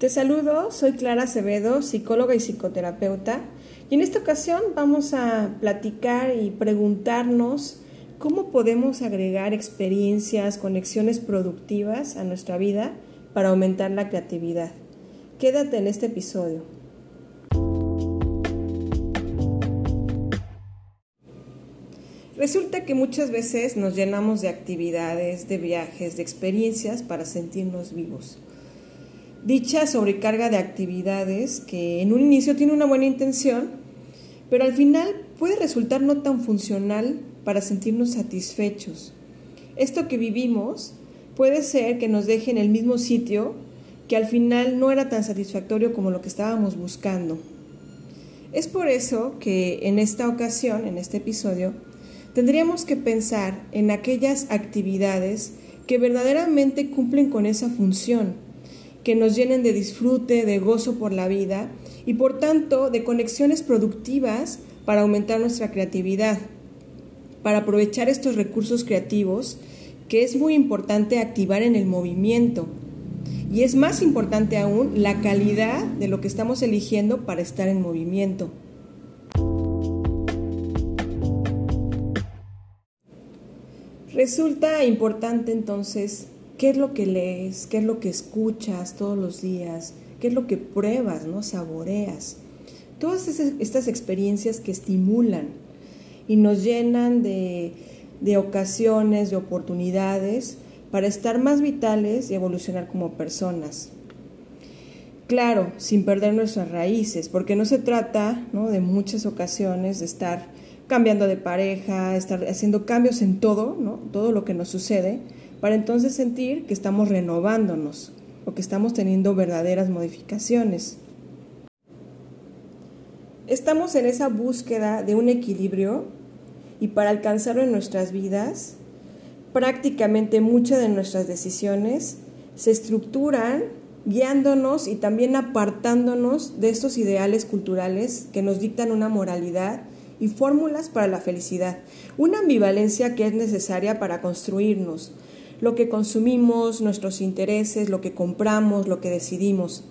Te saludo, soy Clara Acevedo, psicóloga y psicoterapeuta, y en esta ocasión vamos a platicar y preguntarnos cómo podemos agregar experiencias, conexiones productivas a nuestra vida para aumentar la creatividad. Quédate en este episodio. Resulta que muchas veces nos llenamos de actividades, de viajes, de experiencias para sentirnos vivos. Dicha sobrecarga de actividades que en un inicio tiene una buena intención, pero al final puede resultar no tan funcional para sentirnos satisfechos. Esto que vivimos puede ser que nos deje en el mismo sitio que al final no era tan satisfactorio como lo que estábamos buscando. Es por eso que en esta ocasión, en este episodio, tendríamos que pensar en aquellas actividades que verdaderamente cumplen con esa función que nos llenen de disfrute, de gozo por la vida y por tanto de conexiones productivas para aumentar nuestra creatividad, para aprovechar estos recursos creativos que es muy importante activar en el movimiento. Y es más importante aún la calidad de lo que estamos eligiendo para estar en movimiento. Resulta importante entonces qué es lo que lees, qué es lo que escuchas todos los días, qué es lo que pruebas, ¿no? Saboreas. Todas estas experiencias que estimulan y nos llenan de, de ocasiones, de oportunidades para estar más vitales y evolucionar como personas. Claro, sin perder nuestras raíces, porque no se trata ¿no? de muchas ocasiones de estar cambiando de pareja, estar haciendo cambios en todo, ¿no? todo lo que nos sucede, para entonces sentir que estamos renovándonos o que estamos teniendo verdaderas modificaciones. Estamos en esa búsqueda de un equilibrio y para alcanzarlo en nuestras vidas, prácticamente muchas de nuestras decisiones se estructuran guiándonos y también apartándonos de estos ideales culturales que nos dictan una moralidad y fórmulas para la felicidad, una ambivalencia que es necesaria para construirnos, lo que consumimos, nuestros intereses, lo que compramos, lo que decidimos.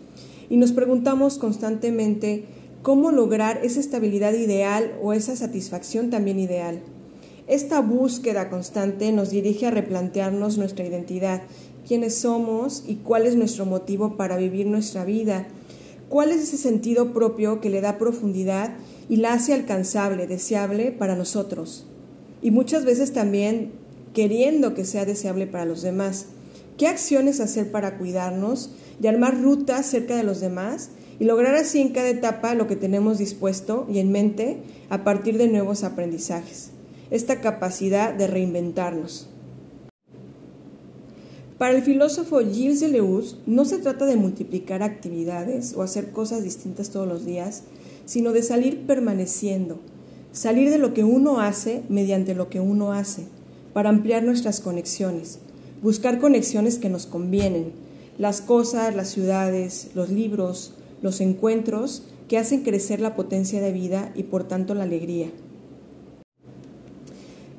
Y nos preguntamos constantemente cómo lograr esa estabilidad ideal o esa satisfacción también ideal. Esta búsqueda constante nos dirige a replantearnos nuestra identidad, quiénes somos y cuál es nuestro motivo para vivir nuestra vida, cuál es ese sentido propio que le da profundidad y la hace alcanzable, deseable para nosotros. Y muchas veces también queriendo que sea deseable para los demás. ¿Qué acciones hacer para cuidarnos y armar rutas cerca de los demás y lograr así en cada etapa lo que tenemos dispuesto y en mente a partir de nuevos aprendizajes? Esta capacidad de reinventarnos. Para el filósofo Gilles Deleuze, no se trata de multiplicar actividades o hacer cosas distintas todos los días, sino de salir permaneciendo, salir de lo que uno hace mediante lo que uno hace para ampliar nuestras conexiones, buscar conexiones que nos convienen, las cosas, las ciudades, los libros, los encuentros que hacen crecer la potencia de vida y por tanto la alegría.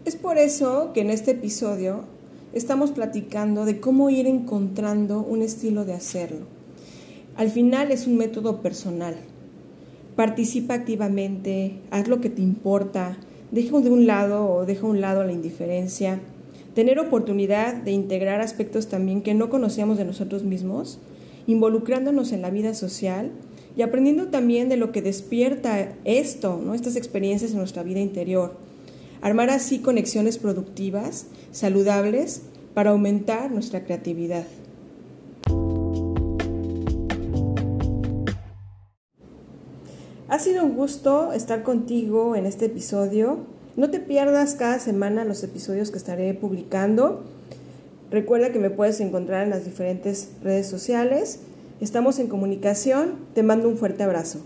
Es por eso que en este episodio estamos platicando de cómo ir encontrando un estilo de hacerlo. Al final es un método personal. Participa activamente, haz lo que te importa, deja de un lado o deja a un lado la indiferencia, tener oportunidad de integrar aspectos también que no conocíamos de nosotros mismos, involucrándonos en la vida social y aprendiendo también de lo que despierta esto, ¿no? estas experiencias en nuestra vida interior. Armar así conexiones productivas, saludables, para aumentar nuestra creatividad. Ha sido un gusto estar contigo en este episodio. No te pierdas cada semana los episodios que estaré publicando. Recuerda que me puedes encontrar en las diferentes redes sociales. Estamos en comunicación. Te mando un fuerte abrazo.